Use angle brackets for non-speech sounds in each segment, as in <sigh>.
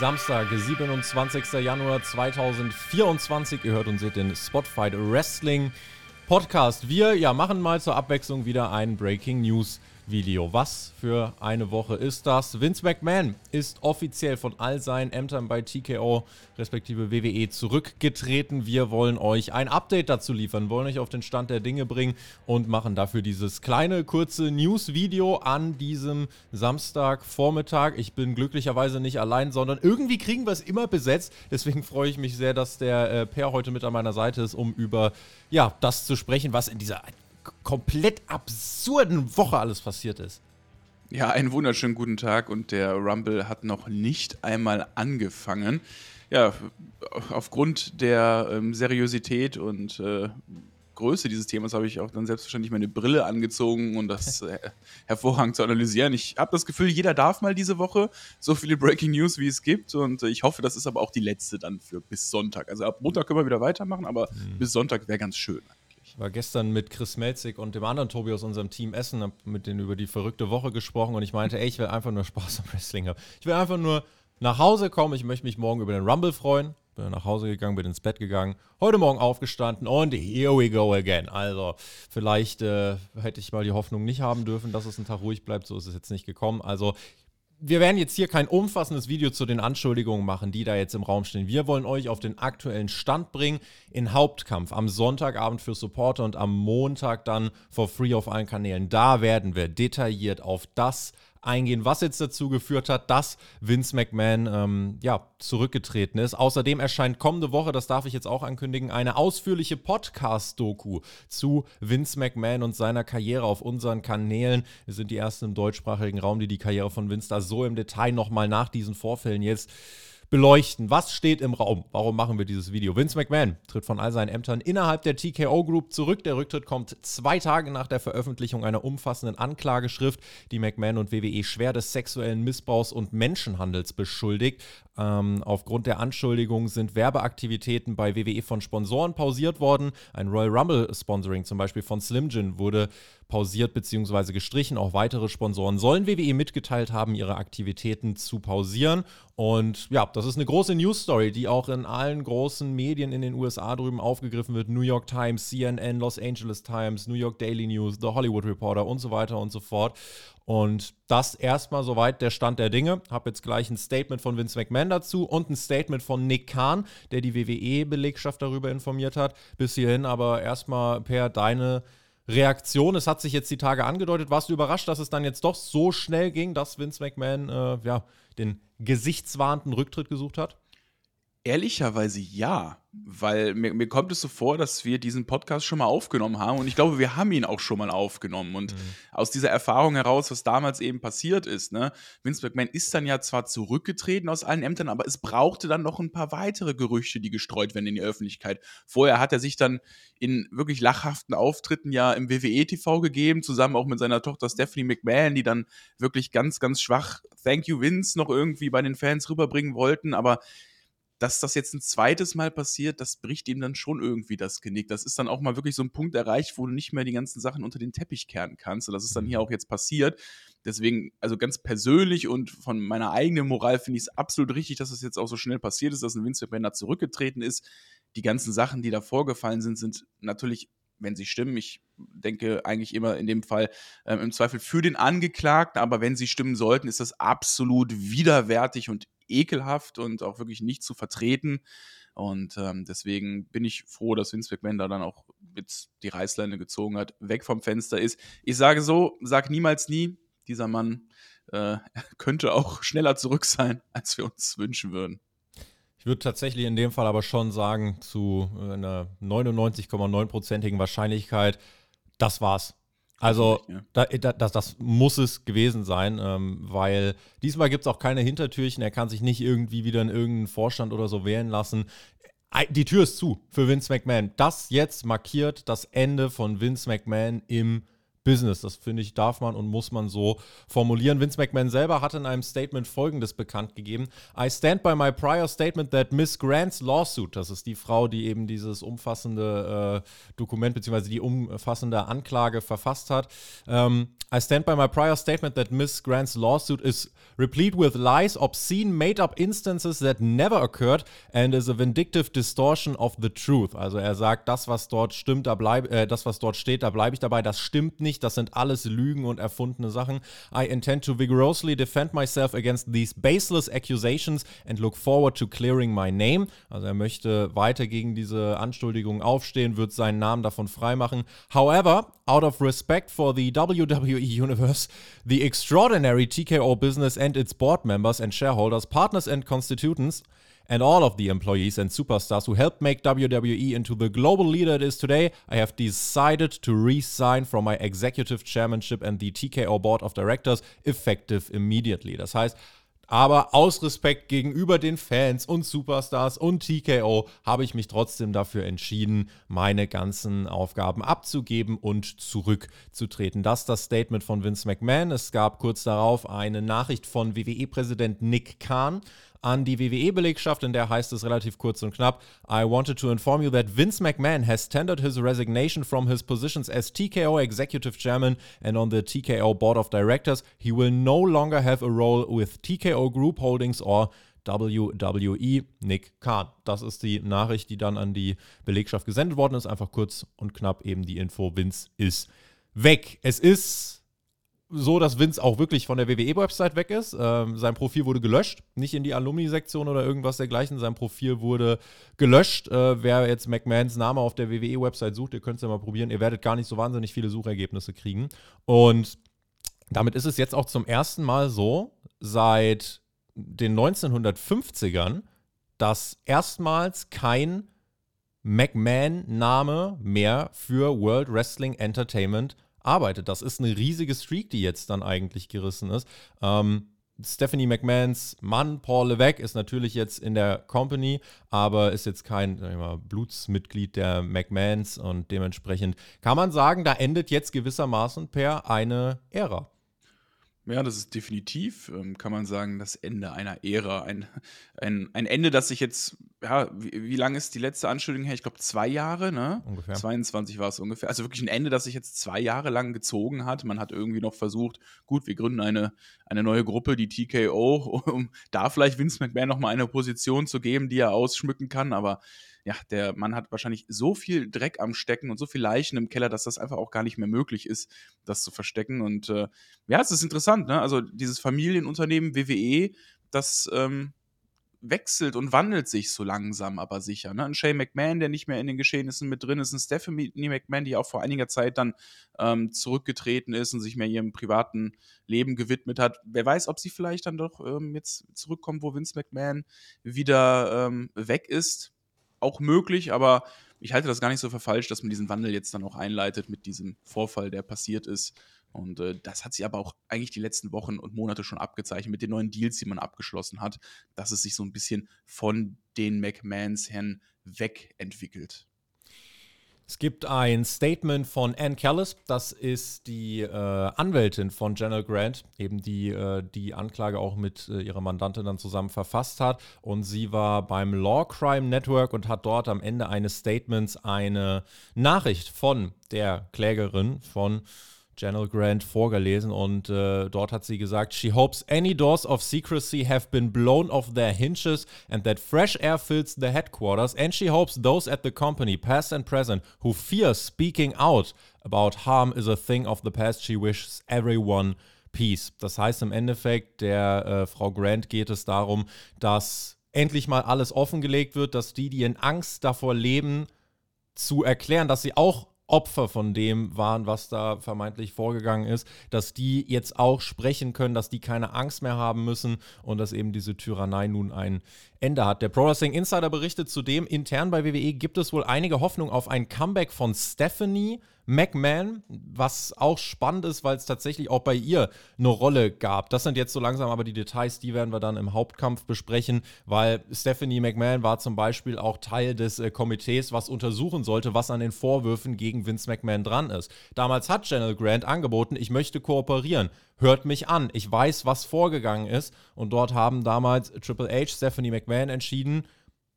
Samstag, 27. Januar 2024. Ihr hört und seht den Spotfight Wrestling Podcast. Wir ja, machen mal zur Abwechslung wieder ein Breaking News Video. Was für eine Woche ist das? Vince McMahon ist offiziell von all seinen Ämtern bei TKO respektive WWE zurückgetreten. Wir wollen euch ein Update dazu liefern, wollen euch auf den Stand der Dinge bringen und machen dafür dieses kleine kurze News-Video an diesem Samstagvormittag. Ich bin glücklicherweise nicht allein, sondern irgendwie kriegen wir es immer besetzt. Deswegen freue ich mich sehr, dass der äh, Per heute mit an meiner Seite ist, um über ja, das zu sprechen, was in dieser komplett absurden Woche alles passiert ist. Ja, einen wunderschönen guten Tag und der Rumble hat noch nicht einmal angefangen. Ja, aufgrund der ähm, Seriosität und äh, Größe dieses Themas habe ich auch dann selbstverständlich meine Brille angezogen und das <laughs> äh, hervorragend zu analysieren. Ich habe das Gefühl, jeder darf mal diese Woche so viele Breaking News, wie es gibt und äh, ich hoffe, das ist aber auch die letzte dann für bis Sonntag. Also ab Montag können wir wieder weitermachen, aber mhm. bis Sonntag wäre ganz schön. Ich war gestern mit Chris Melzig und dem anderen Tobi aus unserem Team Essen, habe mit denen über die verrückte Woche gesprochen und ich meinte, ey, ich will einfach nur Spaß am Wrestling haben. Ich will einfach nur nach Hause kommen, ich möchte mich morgen über den Rumble freuen. Bin nach Hause gegangen, bin ins Bett gegangen, heute Morgen aufgestanden und here we go again. Also, vielleicht äh, hätte ich mal die Hoffnung nicht haben dürfen, dass es ein Tag ruhig bleibt. So ist es jetzt nicht gekommen. Also, wir werden jetzt hier kein umfassendes Video zu den Anschuldigungen machen, die da jetzt im Raum stehen. Wir wollen euch auf den aktuellen Stand bringen in Hauptkampf am Sonntagabend für Supporter und am Montag dann for free auf allen Kanälen. Da werden wir detailliert auf das eingehen, was jetzt dazu geführt hat, dass Vince McMahon ähm, ja, zurückgetreten ist. Außerdem erscheint kommende Woche, das darf ich jetzt auch ankündigen, eine ausführliche Podcast-Doku zu Vince McMahon und seiner Karriere auf unseren Kanälen. Wir sind die ersten im deutschsprachigen Raum, die die Karriere von Vince da so im Detail nochmal nach diesen Vorfällen jetzt beleuchten. Was steht im Raum? Warum machen wir dieses Video? Vince McMahon tritt von all seinen Ämtern innerhalb der TKO Group zurück. Der Rücktritt kommt zwei Tage nach der Veröffentlichung einer umfassenden Anklageschrift, die McMahon und WWE schwer des sexuellen Missbrauchs und Menschenhandels beschuldigt. Ähm, aufgrund der Anschuldigungen sind Werbeaktivitäten bei WWE von Sponsoren pausiert worden. Ein Royal Rumble Sponsoring zum Beispiel von Slim Jim wurde pausiert bzw. gestrichen. Auch weitere Sponsoren sollen WWE mitgeteilt haben, ihre Aktivitäten zu pausieren. Und ja, das ist eine große News-Story, die auch in allen großen Medien in den USA drüben aufgegriffen wird. New York Times, CNN, Los Angeles Times, New York Daily News, The Hollywood Reporter und so weiter und so fort. Und das erstmal soweit der Stand der Dinge. Habe jetzt gleich ein Statement von Vince McMahon dazu und ein Statement von Nick Kahn, der die WWE-Belegschaft darüber informiert hat. Bis hierhin aber erstmal per deine Reaktion. Es hat sich jetzt die Tage angedeutet. Warst du überrascht, dass es dann jetzt doch so schnell ging, dass Vince McMahon äh, ja, den gesichtswahrenden Rücktritt gesucht hat? Ehrlicherweise ja, weil mir, mir, kommt es so vor, dass wir diesen Podcast schon mal aufgenommen haben und ich glaube, wir haben ihn auch schon mal aufgenommen und mhm. aus dieser Erfahrung heraus, was damals eben passiert ist, ne, Vince McMahon ist dann ja zwar zurückgetreten aus allen Ämtern, aber es brauchte dann noch ein paar weitere Gerüchte, die gestreut werden in die Öffentlichkeit. Vorher hat er sich dann in wirklich lachhaften Auftritten ja im WWE-TV gegeben, zusammen auch mit seiner Tochter Stephanie McMahon, die dann wirklich ganz, ganz schwach Thank you Vince noch irgendwie bei den Fans rüberbringen wollten, aber dass das jetzt ein zweites Mal passiert, das bricht ihm dann schon irgendwie das Genick. Das ist dann auch mal wirklich so ein Punkt erreicht, wo du nicht mehr die ganzen Sachen unter den Teppich kehren kannst. Und das ist dann hier mhm. auch jetzt passiert. Deswegen, also ganz persönlich und von meiner eigenen Moral finde ich es absolut richtig, dass das jetzt auch so schnell passiert ist, dass ein Vince McMahon da zurückgetreten ist. Die ganzen Sachen, die da vorgefallen sind, sind natürlich wenn sie stimmen. Ich denke eigentlich immer in dem Fall ähm, im Zweifel für den Angeklagten, aber wenn sie stimmen sollten, ist das absolut widerwärtig und ekelhaft und auch wirklich nicht zu vertreten. Und ähm, deswegen bin ich froh, dass Vince McMahon da dann auch jetzt die Reißleine gezogen hat, weg vom Fenster ist. Ich sage so, sag niemals nie, dieser Mann äh, <laughs> könnte auch schneller zurück sein, <laughs> als wir uns wünschen würden. Ich würde tatsächlich in dem Fall aber schon sagen, zu äh, einer 99,9%igen Wahrscheinlichkeit, das war's. Also da, da, das, das, muss es gewesen sein, ähm, weil diesmal gibt es auch keine Hintertürchen. Er kann sich nicht irgendwie wieder in irgendeinen Vorstand oder so wählen lassen. Die Tür ist zu für Vince McMahon. Das jetzt markiert das Ende von Vince McMahon im Business. Das finde ich, darf man und muss man so formulieren. Vince McMahon selber hat in einem Statement folgendes bekannt gegeben: I stand by my prior statement that Miss Grant's lawsuit, das ist die Frau, die eben dieses umfassende äh, Dokument bzw. die umfassende Anklage verfasst hat. Ähm, I stand by my prior statement that Miss Grant's lawsuit is replete with lies, obscene, made up instances that never occurred and is a vindictive distortion of the truth. Also er sagt, das, was dort stimmt, da bleib, äh, das, was dort steht, da bleibe ich dabei, das stimmt nicht, das sind alles Lügen und erfundene Sachen. I intend to vigorously defend myself against these baseless accusations and look forward to clearing my name. Also er möchte weiter gegen diese Anschuldigungen aufstehen, wird seinen Namen davon freimachen. However, out of respect for the WWE universe, the extraordinary TKO business and its board members and shareholders, partners and constituents, and all of the employees and superstars who helped make WWE into the global leader it is today, I have decided to resign from my executive chairmanship and the TKO board of directors effective immediately. Das heißt, aber aus Respekt gegenüber den Fans und Superstars und TKO habe ich mich trotzdem dafür entschieden, meine ganzen Aufgaben abzugeben und zurückzutreten. Das ist das Statement von Vince McMahon. Es gab kurz darauf eine Nachricht von WWE-Präsident Nick Khan an die WWE-Belegschaft, in der heißt es relativ kurz und knapp: I wanted to inform you that Vince McMahon has tendered his resignation from his positions as TKO Executive Chairman and on the TKO Board of Directors. He will no longer have a role with TKO Group Holdings or WWE Nick Khan. Das ist die Nachricht, die dann an die Belegschaft gesendet worden ist. Einfach kurz und knapp eben die Info: Vince ist weg. Es ist so, dass Vince auch wirklich von der WWE-Website weg ist. Ähm, sein Profil wurde gelöscht, nicht in die Alumni-Sektion oder irgendwas dergleichen. Sein Profil wurde gelöscht. Äh, wer jetzt McMahons Name auf der WWE-Website sucht, ihr könnt es ja mal probieren. Ihr werdet gar nicht so wahnsinnig viele Suchergebnisse kriegen. Und damit ist es jetzt auch zum ersten Mal so, seit den 1950ern, dass erstmals kein McMahon-Name mehr für World Wrestling Entertainment arbeitet. Das ist eine riesige Streak, die jetzt dann eigentlich gerissen ist. Ähm, Stephanie McMahons Mann, Paul Levesque, ist natürlich jetzt in der Company, aber ist jetzt kein mal, Blutsmitglied der McMahons und dementsprechend kann man sagen, da endet jetzt gewissermaßen per eine Ära. Ja, das ist definitiv, ähm, kann man sagen, das Ende einer Ära. Ein, ein, ein Ende, das sich jetzt, ja, wie, wie lange ist die letzte Anschuldigung her? Ich glaube, zwei Jahre, ne? Ungefähr. 22 war es ungefähr. Also wirklich ein Ende, das sich jetzt zwei Jahre lang gezogen hat. Man hat irgendwie noch versucht, gut, wir gründen eine, eine neue Gruppe, die TKO, <laughs> um da vielleicht Vince McMahon nochmal eine Position zu geben, die er ausschmücken kann, aber ja, der Mann hat wahrscheinlich so viel Dreck am Stecken und so viel Leichen im Keller, dass das einfach auch gar nicht mehr möglich ist, das zu verstecken. Und äh, ja, es ist interessant, ne? Also dieses Familienunternehmen WWE, das ähm, wechselt und wandelt sich so langsam, aber sicher. Ne? Ein Shane McMahon, der nicht mehr in den Geschehnissen mit drin ist, ein Stephanie McMahon, die auch vor einiger Zeit dann ähm, zurückgetreten ist und sich mehr ihrem privaten Leben gewidmet hat. Wer weiß, ob sie vielleicht dann doch ähm, jetzt zurückkommt, wo Vince McMahon wieder ähm, weg ist auch möglich, aber ich halte das gar nicht so für falsch, dass man diesen Wandel jetzt dann auch einleitet mit diesem Vorfall, der passiert ist. Und äh, das hat sich aber auch eigentlich die letzten Wochen und Monate schon abgezeichnet mit den neuen Deals, die man abgeschlossen hat, dass es sich so ein bisschen von den McMahons Herren wegentwickelt. Es gibt ein Statement von Ann Callis, das ist die äh, Anwältin von General Grant, eben die äh, die Anklage auch mit äh, ihrer Mandantin dann zusammen verfasst hat. Und sie war beim Law Crime Network und hat dort am Ende eines Statements eine Nachricht von der Klägerin von General Grant vorgelesen und äh, dort hat sie gesagt, she hopes any doors of secrecy have been blown off their hinges and that fresh air fills the headquarters and she hopes those at the company, past and present, who fear speaking out about harm is a thing of the past. She wishes everyone peace. Das heißt im Endeffekt, der äh, Frau Grant geht es darum, dass endlich mal alles offengelegt wird, dass die, die in Angst davor leben, zu erklären, dass sie auch Opfer von dem waren, was da vermeintlich vorgegangen ist, dass die jetzt auch sprechen können, dass die keine Angst mehr haben müssen und dass eben diese Tyrannei nun ein Ende hat. Der Pro Wrestling Insider berichtet zudem, intern bei WWE gibt es wohl einige Hoffnung auf ein Comeback von Stephanie McMahon, was auch spannend ist, weil es tatsächlich auch bei ihr eine Rolle gab. Das sind jetzt so langsam aber die Details, die werden wir dann im Hauptkampf besprechen, weil Stephanie McMahon war zum Beispiel auch Teil des äh, Komitees, was untersuchen sollte, was an den Vorwürfen gegen Vince McMahon dran ist. Damals hat General Grant angeboten, ich möchte kooperieren. Hört mich an. Ich weiß, was vorgegangen ist. Und dort haben damals Triple H, Stephanie McMahon entschieden,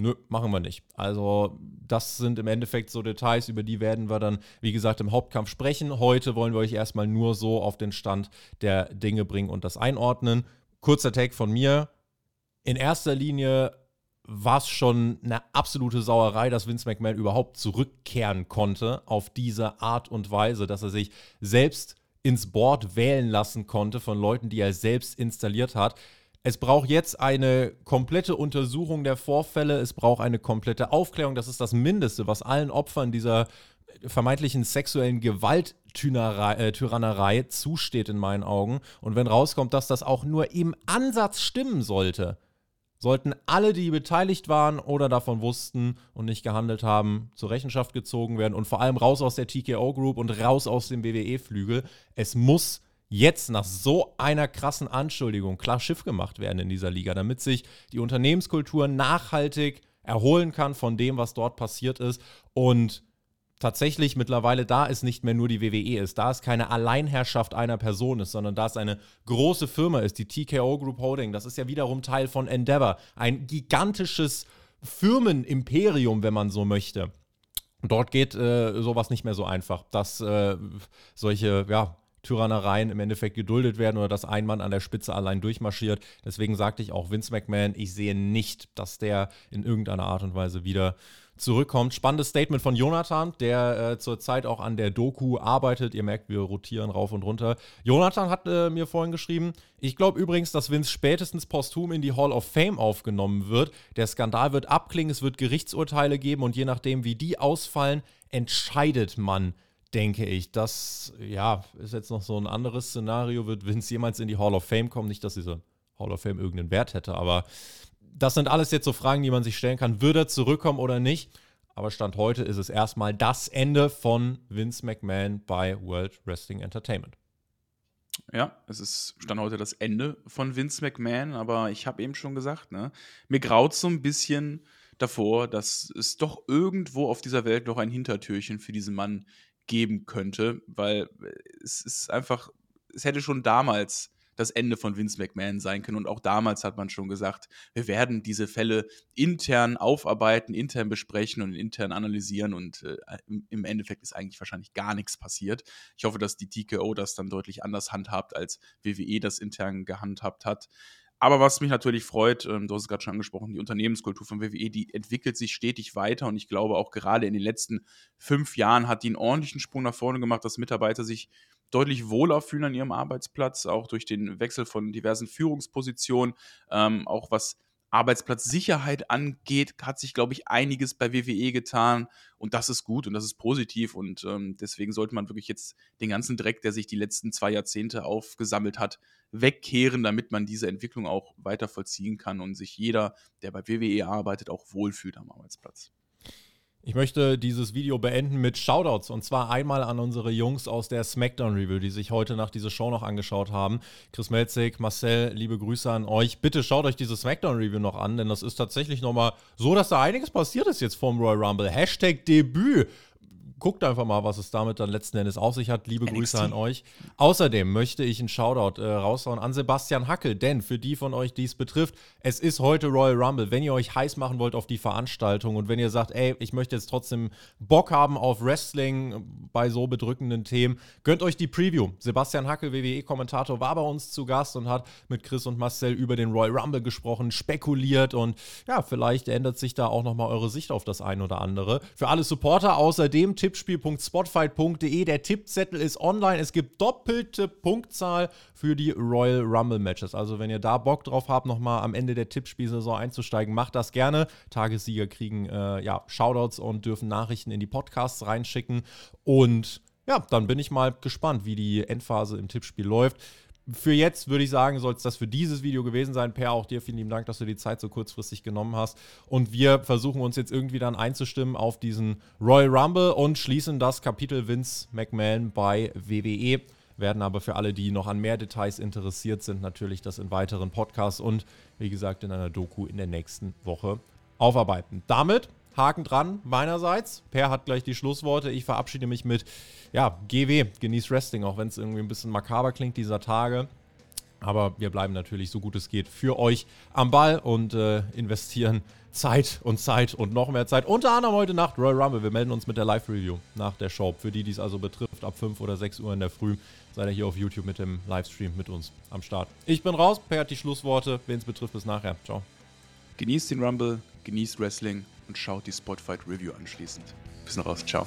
Nö, machen wir nicht. Also, das sind im Endeffekt so Details, über die werden wir dann, wie gesagt, im Hauptkampf sprechen. Heute wollen wir euch erstmal nur so auf den Stand der Dinge bringen und das einordnen. Kurzer Take von mir. In erster Linie war es schon eine absolute Sauerei, dass Vince McMahon überhaupt zurückkehren konnte auf diese Art und Weise, dass er sich selbst ins Board wählen lassen konnte von Leuten, die er selbst installiert hat. Es braucht jetzt eine komplette Untersuchung der Vorfälle, es braucht eine komplette Aufklärung. Das ist das Mindeste, was allen Opfern dieser vermeintlichen sexuellen Gewalttyrannerei äh, zusteht in meinen Augen. Und wenn rauskommt, dass das auch nur im Ansatz stimmen sollte, sollten alle, die beteiligt waren oder davon wussten und nicht gehandelt haben, zur Rechenschaft gezogen werden und vor allem raus aus der TKO Group und raus aus dem WWE-Flügel. Es muss jetzt nach so einer krassen Anschuldigung klar Schiff gemacht werden in dieser Liga, damit sich die Unternehmenskultur nachhaltig erholen kann von dem, was dort passiert ist und tatsächlich mittlerweile da ist nicht mehr nur die WWE ist, da es keine Alleinherrschaft einer Person ist, sondern da es eine große Firma ist, die TKO Group Holding, das ist ja wiederum Teil von Endeavor, ein gigantisches Firmenimperium, wenn man so möchte. Dort geht äh, sowas nicht mehr so einfach, dass äh, solche, ja, Tyrannereien im Endeffekt geduldet werden oder dass ein Mann an der Spitze allein durchmarschiert. Deswegen sagte ich auch Vince McMahon, ich sehe nicht, dass der in irgendeiner Art und Weise wieder zurückkommt. Spannendes Statement von Jonathan, der äh, zurzeit auch an der Doku arbeitet. Ihr merkt, wir rotieren rauf und runter. Jonathan hat äh, mir vorhin geschrieben, ich glaube übrigens, dass Vince spätestens posthum in die Hall of Fame aufgenommen wird. Der Skandal wird abklingen, es wird Gerichtsurteile geben und je nachdem, wie die ausfallen, entscheidet man denke ich. Das, ja, ist jetzt noch so ein anderes Szenario. Wird Vince jemals in die Hall of Fame kommen? Nicht, dass diese Hall of Fame irgendeinen Wert hätte, aber das sind alles jetzt so Fragen, die man sich stellen kann. Wird er zurückkommen oder nicht? Aber Stand heute ist es erstmal das Ende von Vince McMahon bei World Wrestling Entertainment. Ja, es ist Stand heute das Ende von Vince McMahon, aber ich habe eben schon gesagt, ne, mir graut so ein bisschen davor, dass es doch irgendwo auf dieser Welt noch ein Hintertürchen für diesen Mann geben könnte, weil es ist einfach, es hätte schon damals das Ende von Vince McMahon sein können. Und auch damals hat man schon gesagt, wir werden diese Fälle intern aufarbeiten, intern besprechen und intern analysieren. Und äh, im Endeffekt ist eigentlich wahrscheinlich gar nichts passiert. Ich hoffe, dass die TKO das dann deutlich anders handhabt, als WWE das intern gehandhabt hat. Aber was mich natürlich freut, ähm, du hast es gerade schon angesprochen, die Unternehmenskultur von WWE, die entwickelt sich stetig weiter und ich glaube auch gerade in den letzten fünf Jahren hat die einen ordentlichen Sprung nach vorne gemacht, dass Mitarbeiter sich deutlich wohler fühlen an ihrem Arbeitsplatz, auch durch den Wechsel von diversen Führungspositionen, ähm, auch was Arbeitsplatzsicherheit angeht, hat sich, glaube ich, einiges bei WWE getan und das ist gut und das ist positiv und ähm, deswegen sollte man wirklich jetzt den ganzen Dreck, der sich die letzten zwei Jahrzehnte aufgesammelt hat, wegkehren, damit man diese Entwicklung auch weiter vollziehen kann und sich jeder, der bei WWE arbeitet, auch wohlfühlt am Arbeitsplatz. Ich möchte dieses Video beenden mit Shoutouts und zwar einmal an unsere Jungs aus der Smackdown Review, die sich heute nach dieser Show noch angeschaut haben. Chris Melzig, Marcel, liebe Grüße an euch. Bitte schaut euch diese Smackdown Review noch an, denn das ist tatsächlich nochmal so, dass da einiges passiert ist jetzt vom Royal Rumble. Hashtag Debüt guckt einfach mal, was es damit dann letzten Endes auf sich hat. Liebe NXT. Grüße an euch. Außerdem möchte ich einen Shoutout äh, raushauen an Sebastian Hackel, denn für die von euch, die es betrifft, es ist heute Royal Rumble. Wenn ihr euch heiß machen wollt auf die Veranstaltung und wenn ihr sagt, ey, ich möchte jetzt trotzdem Bock haben auf Wrestling bei so bedrückenden Themen, gönnt euch die Preview. Sebastian Hackel, WWE-Kommentator, war bei uns zu Gast und hat mit Chris und Marcel über den Royal Rumble gesprochen, spekuliert und ja, vielleicht ändert sich da auch nochmal eure Sicht auf das ein oder andere. Für alle Supporter außerdem Tipp tippspiel.spotfight.de. Der Tippzettel ist online. Es gibt doppelte Punktzahl für die Royal Rumble Matches. Also, wenn ihr da Bock drauf habt, nochmal am Ende der Tippspielsaison einzusteigen, macht das gerne. Tagessieger kriegen äh, ja, Shoutouts und dürfen Nachrichten in die Podcasts reinschicken. Und ja, dann bin ich mal gespannt, wie die Endphase im Tippspiel läuft für jetzt würde ich sagen, soll es das für dieses Video gewesen sein. Per, auch dir vielen lieben Dank, dass du die Zeit so kurzfristig genommen hast. Und wir versuchen uns jetzt irgendwie dann einzustimmen auf diesen Royal Rumble und schließen das Kapitel Vince McMahon bei WWE. Werden aber für alle, die noch an mehr Details interessiert sind, natürlich das in weiteren Podcasts und wie gesagt in einer Doku in der nächsten Woche aufarbeiten. Damit Haken dran meinerseits. Per hat gleich die Schlussworte. Ich verabschiede mich mit, ja, GW, genieß Wrestling, auch wenn es irgendwie ein bisschen makaber klingt dieser Tage. Aber wir bleiben natürlich so gut es geht für euch am Ball und äh, investieren Zeit und Zeit und noch mehr Zeit. Unter anderem heute Nacht Royal Rumble. Wir melden uns mit der Live-Review nach der Show. Für die, die es also betrifft, ab 5 oder 6 Uhr in der Früh seid ihr hier auf YouTube mit dem Livestream mit uns am Start. Ich bin raus. Per hat die Schlussworte. Wen es betrifft, bis nachher. Ciao. Genießt den Rumble, genießt Wrestling und schaut die Spotfight Review anschließend. Bis noch raus. Ciao.